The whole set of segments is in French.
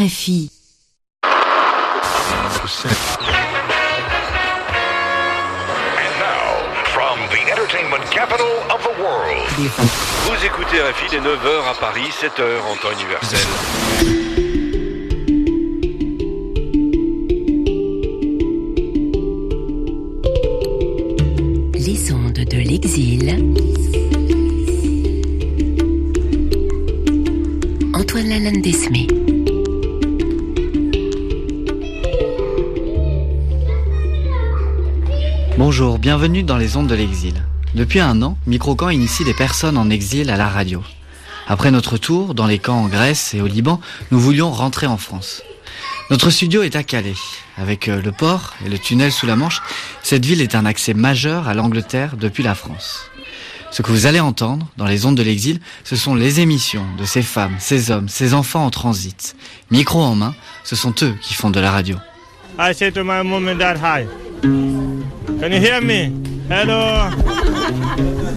RFI. And now, from the entertainment capital of the world, Vous écoutez RFI dès 9h à Paris, 7h en temps universel. Les ondes de l'exil. Antoine Lalanne Desmé. Bonjour, bienvenue dans les ondes de l'exil. Depuis un an, Microcamp initie des personnes en exil à la radio. Après notre tour dans les camps en Grèce et au Liban, nous voulions rentrer en France. Notre studio est à Calais. Avec euh, le port et le tunnel sous la Manche, cette ville est un accès majeur à l'Angleterre depuis la France. Ce que vous allez entendre dans les ondes de l'exil, ce sont les émissions de ces femmes, ces hommes, ces enfants en transit. Micro en main, ce sont eux qui font de la radio. Can you hear me? Hello?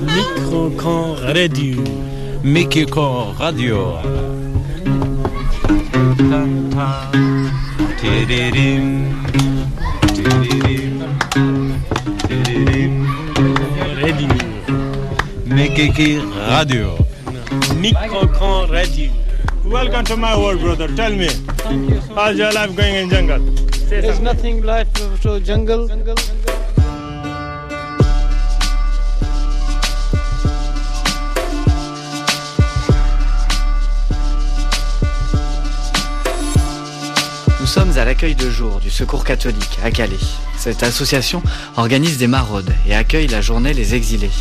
Microcamp Radio. Microcamp Radio. Radio. Microcamp Radio. Microcamp Radio. Welcome to my world, brother. Tell me, how's your life going in jungle? There's nothing to jungle. Nous sommes à l'accueil de jour du Secours catholique à Calais. Cette association organise des maraudes et accueille la journée Les Exilés.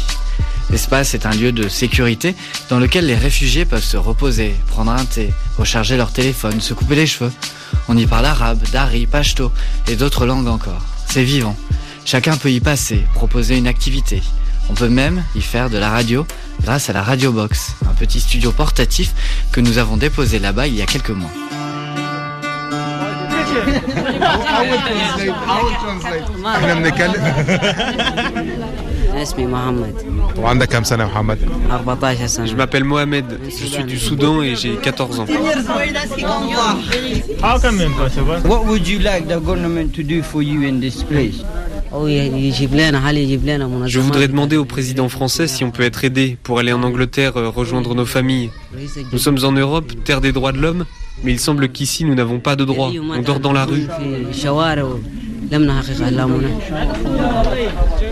L'espace est un lieu de sécurité dans lequel les réfugiés peuvent se reposer, prendre un thé, recharger leur téléphone, se couper les cheveux. On y parle arabe, dari, pashto et d'autres langues encore. C'est vivant. Chacun peut y passer, proposer une activité. On peut même y faire de la radio grâce à la Radio Box, un petit studio portatif que nous avons déposé là-bas il y a quelques mois. احنا بنتكلم اسمي محمد وعندك كام سنه يا محمد 14 Je سنة m'appelle Mohamed, je suis du Soudan et j'ai 14 ans. How come impossible? What would you like the government to do for you in this place? Je voudrais demander au président français si on peut être aidé pour aller en Angleterre euh, rejoindre nos familles. Nous sommes en Europe, terre des droits de l'homme, mais il semble qu'ici nous n'avons pas de droits. On dort dans la rue.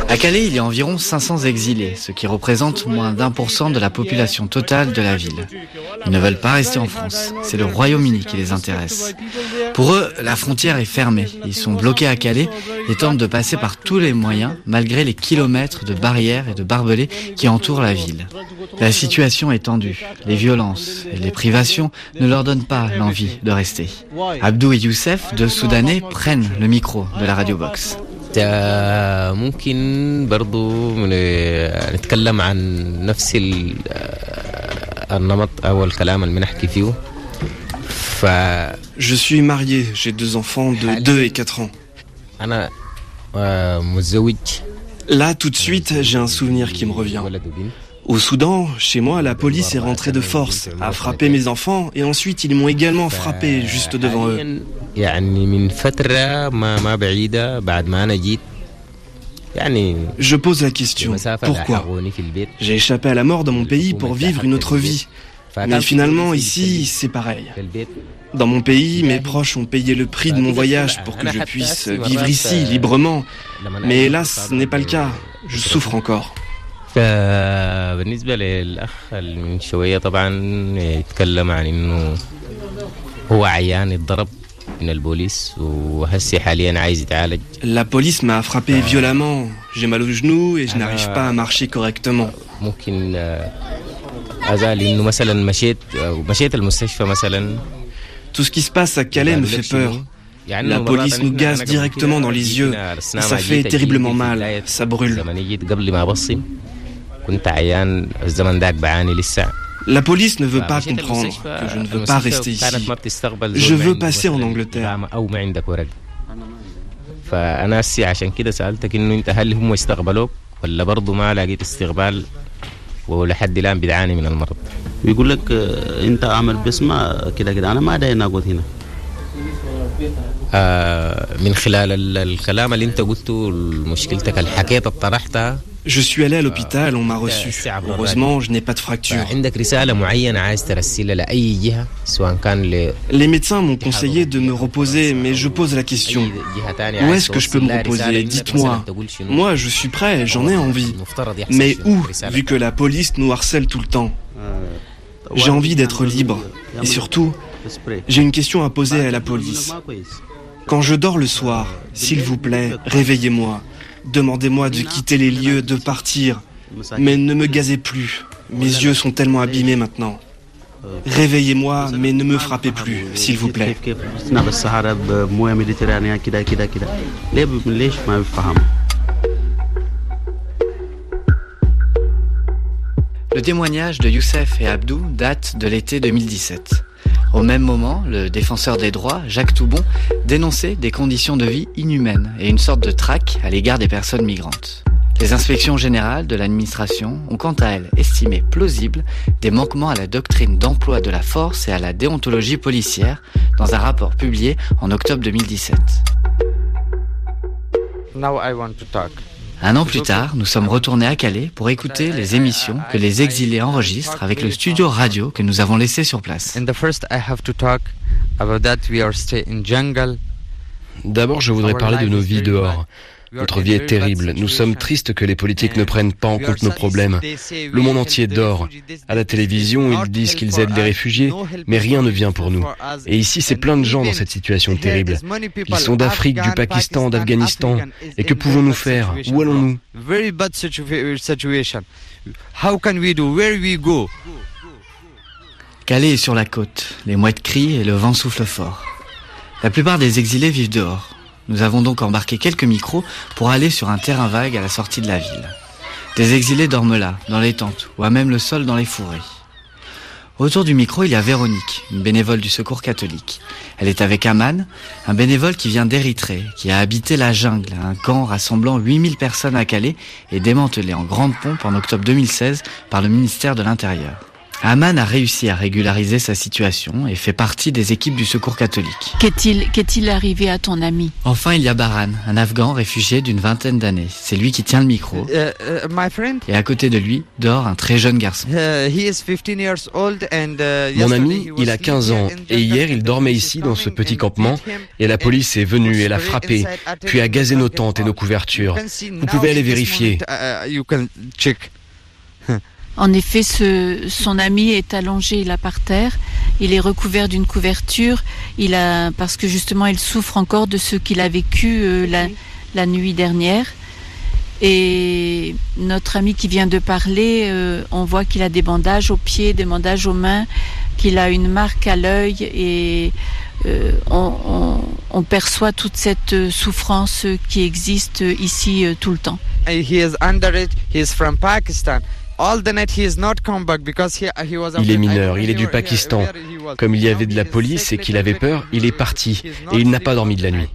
À Calais, il y a environ 500 exilés, ce qui représente moins d'un pour cent de la population totale de la ville. Ils ne veulent pas rester en France. C'est le Royaume-Uni qui les intéresse. Pour eux, la frontière est fermée. Ils sont bloqués à Calais et tentent de passer par tous les moyens, malgré les kilomètres de barrières et de barbelés qui entourent la ville. La situation est tendue. Les violences et les privations ne leur donnent pas l'envie de rester. Abdou et Youssef, deux Soudanais, prennent le micro de la radio box. آه، ممكن برضو من- آه، نتكلم عن نفس ال- آه، النمط او الكلام اللي بنحكي فيه فانا Je suis marié, j'ai deux enfants de 2 et 4 ans. آه، متزوج Là, tout de suite, j'ai un souvenir qui me revient. Au Soudan, chez moi, la police est rentrée de force, a frappé mes enfants et ensuite ils m'ont également frappé juste devant eux. Je pose la question, pourquoi J'ai échappé à la mort dans mon pays pour vivre une autre vie. Mais finalement, ici, c'est pareil. Dans mon pays, mes proches ont payé le prix de mon voyage pour que je puisse vivre ici librement. Mais hélas, ce n'est pas le cas. Je souffre encore. فبالنسبة للأخ من شوية طبعا يتكلم عن أنه هو عيان الضرب من البوليس وهسي حاليا عايز يتعالج لا بوليس ما فرابي فيولامون جي مالو جنو اي جي ناريف با مارشي كوريكتومون ممكن آه، ازال إنه مثلا مشيت مشيت المستشفى مثلا Tout ce qui se passe à Calais me fait peur. يعني La police nous gaze directement dans les yeux. Ça fait terriblement mal. Ça brûle. كنت عيان في الزمن ذاك بعاني لسه La police ne veut pas comprendre que je ne veux pas rester ici. Je veux passer en Angleterre. فأنا سي عشان كده سألتك إنه أنت هل هم استقبلوك ولا برضه ما لقيت استقبال ولحد الآن بتعاني من المرض بيقول لك آه، أنت عامل بسمة كده كده أنا ما داير أقعد هنا من خلال ال- الكلام اللي انت قلته مشكلتك اللي حكيتها طرحتها Je suis allé à l'hôpital, on m'a reçu. Heureusement, je n'ai pas de fracture. عندك رسالة معينة عايز ترسلها لأي جهة سواء كان ل Les médecins m'ont conseillé de me reposer, mais je pose la question. Où est-ce que je peux me reposer Dites-moi. Moi, je suis prêt, j'en ai envie. Mais où, vu que la police nous harcèle tout le temps J'ai envie d'être libre. Et surtout, j'ai une question à poser à la police. Quand je dors le soir, s'il vous plaît, réveillez-moi. Demandez-moi de quitter les lieux, de partir. Mais ne me gazez plus. Mes yeux sont tellement abîmés maintenant. Réveillez-moi, mais ne me frappez plus, s'il vous plaît. Le témoignage de Youssef et Abdou date de l'été 2017. Au même moment, le défenseur des droits, Jacques Toubon, dénonçait des conditions de vie inhumaines et une sorte de traque à l'égard des personnes migrantes. Les inspections générales de l'administration ont quant à elles estimé plausible des manquements à la doctrine d'emploi de la force et à la déontologie policière dans un rapport publié en octobre 2017. Now I want to. Un an plus tard, nous sommes retournés à Calais pour écouter les émissions que les exilés enregistrent avec le studio radio que nous avons laissé sur place. In the first, I have to talk about that we are stay in jungle. D'abord, je voudrais parler de nos vies dehors. Notre vie est terrible. Nous sommes tristes que les politiques ne prennent pas en compte nos problèmes. Le monde entier dort. À la télévision, ils disent qu'ils aident les réfugiés, mais rien ne vient pour nous. Et ici, c'est plein de gens dans cette situation terrible. Ils sont d'Afrique, du Pakistan, d'Afghanistan. Et que pouvons-nous faire? Où allons-nous? Very bad situa- situation. How can we do? Where we go? Calais est sur la côte, les mouettes crient et le vent souffle fort. La plupart des exilés vivent dehors. Nous avons donc embarqué quelques micros pour aller sur un terrain vague à la sortie de la ville. Des exilés dorment là, dans les tentes, ou à même le sol dans les fourrés. Autour du micro, il y a Véronique, une bénévole du secours catholique. Elle est avec Aman, un bénévole qui vient d'Érythrée, qui a habité la jungle, un camp rassemblant 8000 personnes à Calais et démantelé en grande pompe en octobre 2016 par le ministère de l'Intérieur. Aman a réussi à régulariser sa situation et fait partie des équipes du secours catholique. Qu'est-il qu'est-il arrivé à ton ami? Enfin, il y a Baran, un Afghan réfugié d'une vingtaine d'années. C'est lui qui tient le micro. Uh, uh, my friend, Et à côté de lui dort un très jeune garçon. uh, he is 15 years old and uh, Mon yesterday ami, he was il a 15 sleeping ans in et hier il dormait ici dans ce petit campement et la police est venue et l'a frappé, puis a gazé nos tentes et nos couvertures. Vous pouvez aller vérifier. En effet, ce, son ami est allongé là par terre. Il est recouvert d'une couverture. Il a parce que justement il souffre encore de ce qu'il a vécu euh, la, la nuit dernière. Et notre ami qui vient de parler, euh, on voit qu'il a des bandages aux pieds, des bandages aux mains, qu'il a une marque à l'œil et euh, on, on- on perçoit toute cette souffrance qui existe ici euh, tout le temps. He is under it. He is from Pakistan. All the night he is not come back because he, he was. Il est mineur, il est du Pakistan. Comme il y avait de la police et qu'il avait peur, il est parti et il n'a pas dormi de la nuit.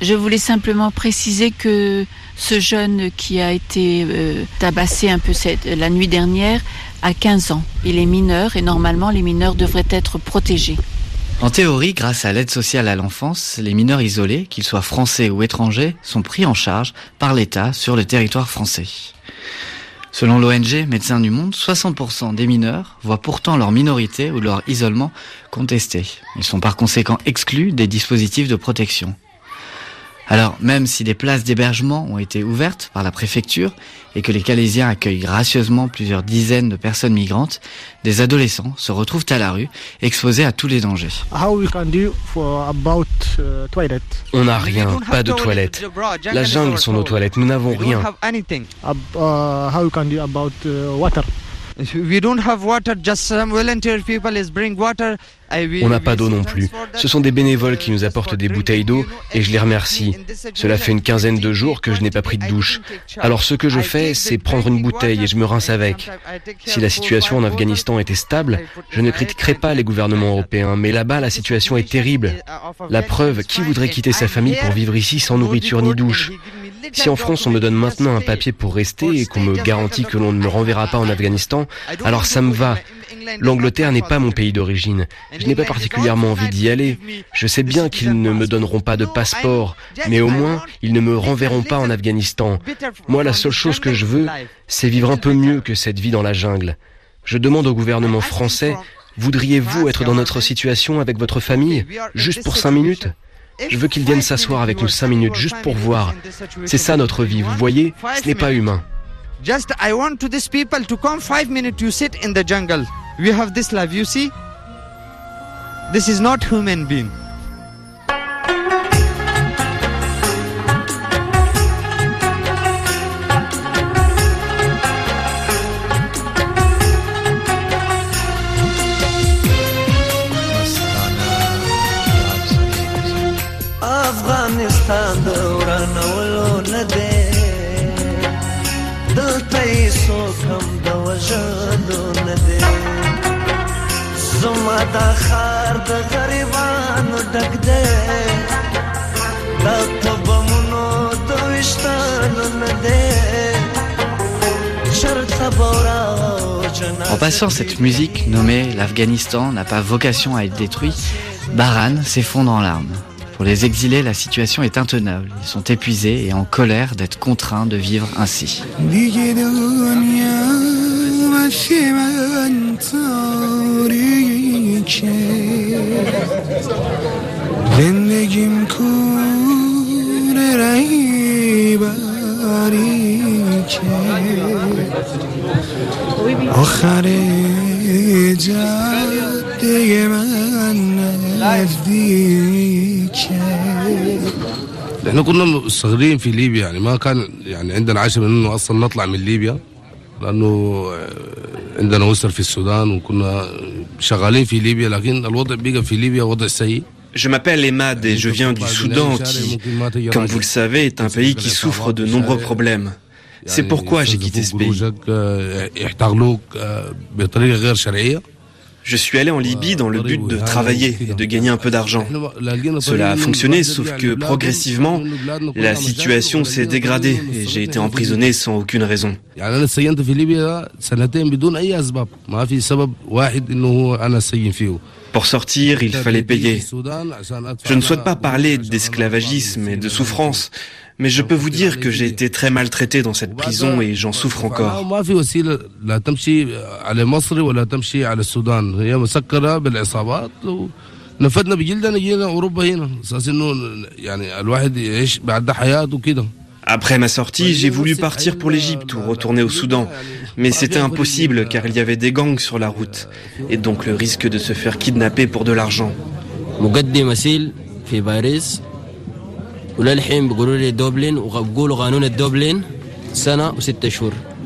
Je voulais simplement préciser que ce jeune qui a été euh, tabassé un peu cette, la nuit dernière a 15 ans. Il est mineur et normalement les mineurs devraient être protégés. En théorie, grâce à l'aide sociale à l'enfance, les mineurs isolés, qu'ils soient français ou étrangers, sont pris en charge par l'État sur le territoire français. Selon l'ONG Médecins du Monde, 60% des mineurs voient pourtant leur minorité ou leur isolement contesté. Ils sont par conséquent exclus des dispositifs de protection. Alors, même si des places d'hébergement ont été ouvertes par la préfecture et que les Calaisiens accueillent gracieusement plusieurs dizaines de personnes migrantes, des adolescents se retrouvent à la rue, exposés à tous les dangers. Uh? On n'a rien, pas de toilettes. La jungle sont nos toilettes, nous n'avons rien. We don't have water. Just some volunteer people is bring water. On n'a pas d'eau non plus. Ce sont des bénévoles qui nous apportent des bouteilles d'eau et je les remercie. Cela fait une quinzaine de jours que je n'ai pas pris de douche. Alors ce que je fais, c'est prendre une bouteille et je me rince avec. Si la situation en Afghanistan était stable, je ne critiquerais pas les gouvernements européens, mais là-bas la situation est terrible. La preuve, qui voudrait quitter sa famille pour vivre ici sans nourriture ni douche? Si en France on me donne maintenant un papier pour rester et qu'on me garantit que l'on ne me renverra pas en Afghanistan, alors ça me va. L'Angleterre n'est pas mon pays d'origine. Je n'ai pas particulièrement envie d'y aller. Je sais bien qu'ils ne me donneront pas de passeport, mais au moins, ils ne me renverront pas en Afghanistan. Moi, la seule chose que je veux, c'est vivre un peu mieux que cette vie dans la jungle. Je demande au gouvernement français, voudriez-vous être dans notre situation avec votre famille, juste pour cinq minutes? Je veux qu'ils viennent s'asseoir avec nous cinq minutes, juste pour voir. C'est ça notre vie, vous voyez Ce n'est pas humain. Just I want to these people to come five minutes you sit in the jungle. We have this life, you see? This is not human being. د وژلو نه دی زما دا ښار د غریبانو ډک دی دا په بمونو د ویشتانو نه دی چرته به En passant cette musique nommée L'Afghanistan n'a pas vocation à être détruit, Baran s'effondre en larmes. Pour les exilés, la situation est intenable. Ils sont épuisés et en colère d'être contraints de vivre ainsi. نحن من زندگیم کور رهی باریکه آخر جده من نزدیکه إحنا كنا صغيرين في ليبيا يعني ما كان يعني عندنا عشرة من انه أصلا نطلع من ليبيا. لانه عندنا وسر في السودان وكنا شغالين في ليبيا لكن الوضع بقى في ليبيا وضع سيء Je m'appelle Emad et je viens du Soudan qui, comme vous le savez, est un pays qui souffre de nombreux problèmes. C'est pourquoi j'ai quitté ce pays. Je suis allé en Libye dans le but de travailler et de gagner un peu d'argent. Cela a fonctionné, sauf que progressivement, la situation s'est dégradée et j'ai été emprisonné sans aucune raison. Pour sortir, il fallait payer. Je ne souhaite pas parler d'esclavagisme et de souffrance, mais je peux vous dire que j'ai été très maltraité dans cette prison et j'en souffre encore. Après ma sortie, j'ai voulu partir pour l'Égypte ou retourner au Soudan, mais c'était impossible car il y avait des gangs sur la route. Et donc le risque de se faire kidnapper pour de l'argent.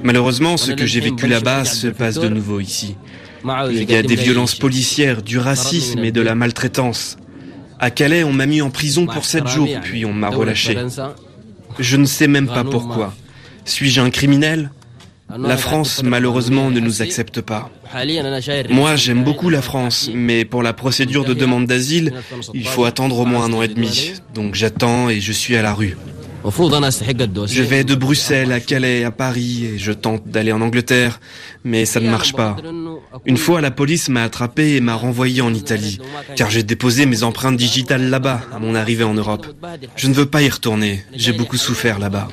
Malheureusement, ce que j'ai vécu là-bas se passe de nouveau ici. Il y a des violences policières, du racisme et de la maltraitance. À Calais, on m'a mis en prison pour sept jours, puis on m'a relâché. Je ne sais même pas pourquoi. Suis-je un criminel? La France, malheureusement, ne nous accepte pas. Moi, j'aime beaucoup la France, mais pour la procédure de demande d'asile, il faut attendre au moins un an et demi. Donc j'attends et je suis à la rue. Je vais de Bruxelles à Calais, à Paris, et je tente d'aller en Angleterre, mais ça ne marche pas. Une fois, la police m'a attrapé et m'a renvoyé en Italie, car j'ai déposé mes empreintes digitales là-bas, à mon arrivée en Europe. Je ne veux pas y retourner, j'ai beaucoup souffert là-bas.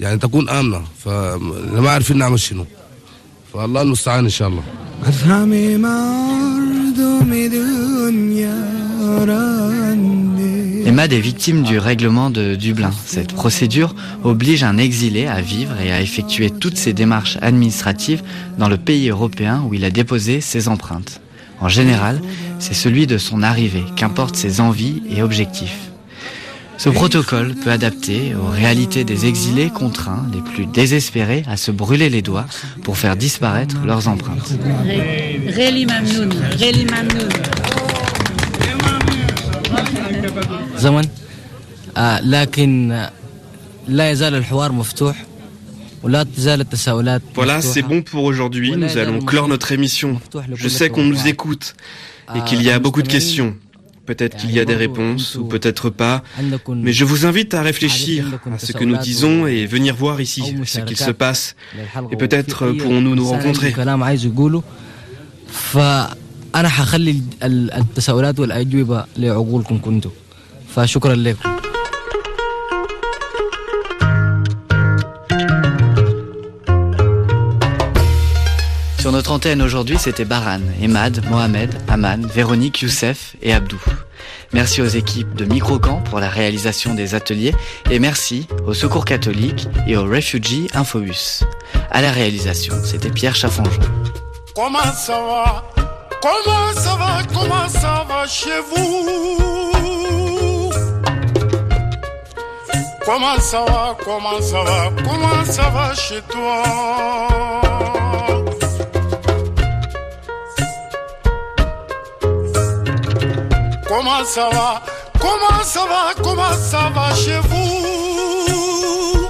يعني تكون آمنة فما عارفين نعمل شنو فالله المستعان إن شاء الله Emad est victime du règlement de Dublin. Cette procédure oblige un exilé à vivre et à effectuer toutes ses démarches administratives dans le pays européen où il a déposé ses empreintes. En général, c'est celui de son arrivée, qu'importent ses envies et objectifs. Ce protocole peut adapter aux réalités des exilés contraints les plus désespérés à se brûler les doigts pour faire disparaître leurs empreintes. زمن لكن لا يزال الحوار مفتوح ولا تزال التساؤلات Voilà, c'est bon pour aujourd'hui. Nous allons clore notre émission. Je sais qu'on nous écoute et qu'il y a beaucoup de questions. Peut-être qu'il y a des réponses ou peut-être pas. Mais je vous invite à réfléchir à ce que nous disons et venir voir ici ce qu'il se passe. Et peut-être pourrons-nous nous rencontrer. فأنا حخلي التساؤلات والأجوبة لعقولكم كنتم فشكرا لكم Sur notre antenne aujourd'hui, c'était Baran, Emad, Mohamed, Aman, Véronique, Youssef et Abdou. Merci aux équipes de Microcamp pour la réalisation des ateliers et merci au Secours catholique et au Refugee Infobus. À la réalisation, c'était Pierre Chaffanjon. Comment ça va? Comment ça va? Comment ça va chez vous? Comment ça va? Comment ça va? Comment ça va chez toi? Comment ça va? Comment ça va? Comment ça va chez vous?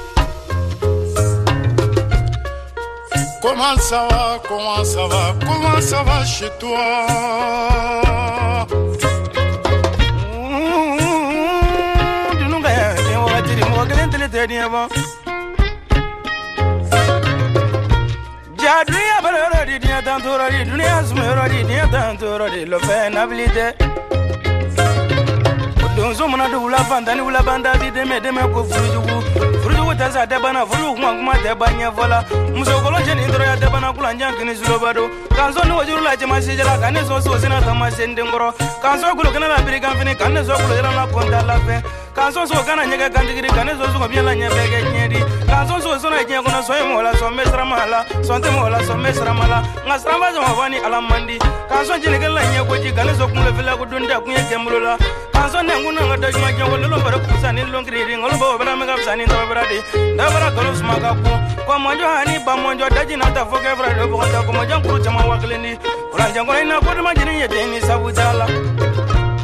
Comment ça va? Comment ça va? Comment ça va chez toi? Dunia balora di dunia tantura di dunia sumero di dunia tantura di lo fe nabilite donso mana di wula fan tani wula ban da di deme dɛmɛ ko furujugu furujugu tɛ sa dɛba na furujugu kuma kuma dɛba ɲɛfɔ la musokolon cɛ nin dɔrɔnya dɛba na kulanjan kini suloba do k'an sɔn ni wajuru la cɛman sejala k'an ne sɔn sosina kama sen den kɔrɔ k'an sɔn kulokɛnɛ la birikan fini k'an ne sɔn kulokɛnɛ la la fɛn kanso so kana ɲɛgɛ kantigiri ka ne sɔn sɔgɔ biɲɛ la ɲɛ bɛɛ kɛ kanso so sɔnna diɲɛ kɔnɔ sɔn ye mɔgɔ la sɔn bɛ sirama la sɔn tɛ mɔgɔ la sɔn bɛ sirama ala man di kanso jɛnɛkɛ la ɲɛ koji ka ne sɔn kunkolo fila ko don tɛ kun ye kɛnbolo la kanso nɛ kun na ka da juma jɛ wolo lɔn kusa ni lɔn kiriri ngolo bɔ bɛrɛ mɛ ka fisa ni dabara de dabara kalo suma ka kun kɔmɔjɔ hani ba mɔjɔ daji na ta fɔ kɛ fara de bɔgɔ ta kɔmɔjɔ kuru caman wa kelen di kuranjɛ kɔnɔ ina ko dama jeni ye den ni sabu t'a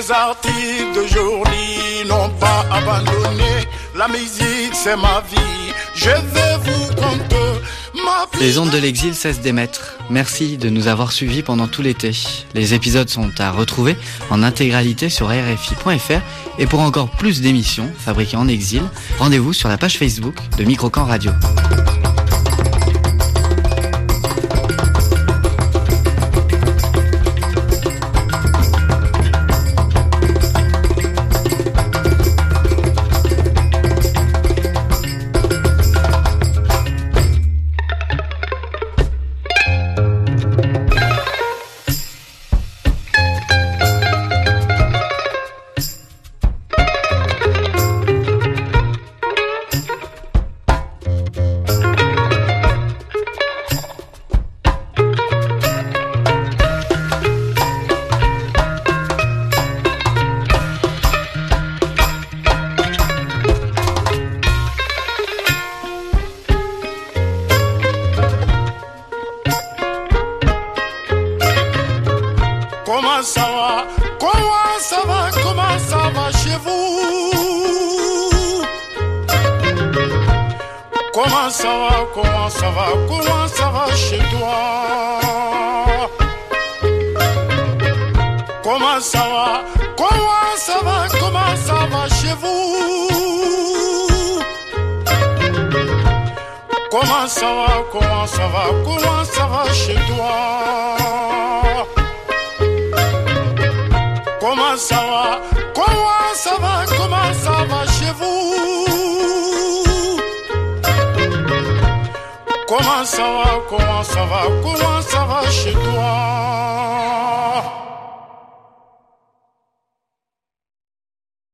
Les artistes d'aujourd'hui n'ont pas abandonné. La musique, c'est ma vie. Je vais vous conter ma vie. Les ondes de l'exil cessent d'émettre. Merci de nous avoir suivis pendant tout l'été. Les épisodes sont à retrouver en intégralité sur rfi.fr et pour encore plus d'émissions fabriquées en exil, rendez-vous sur la page Facebook de Microcamp Radio. Comment ça va Comment ça va Comment ça va chez vous. Comment ça va Comment ça va Comment ça va chez toi. Comment ça va Comment ça va Comment ça va chez vous. Comment ça va Comment ça va Comment ça va chez toi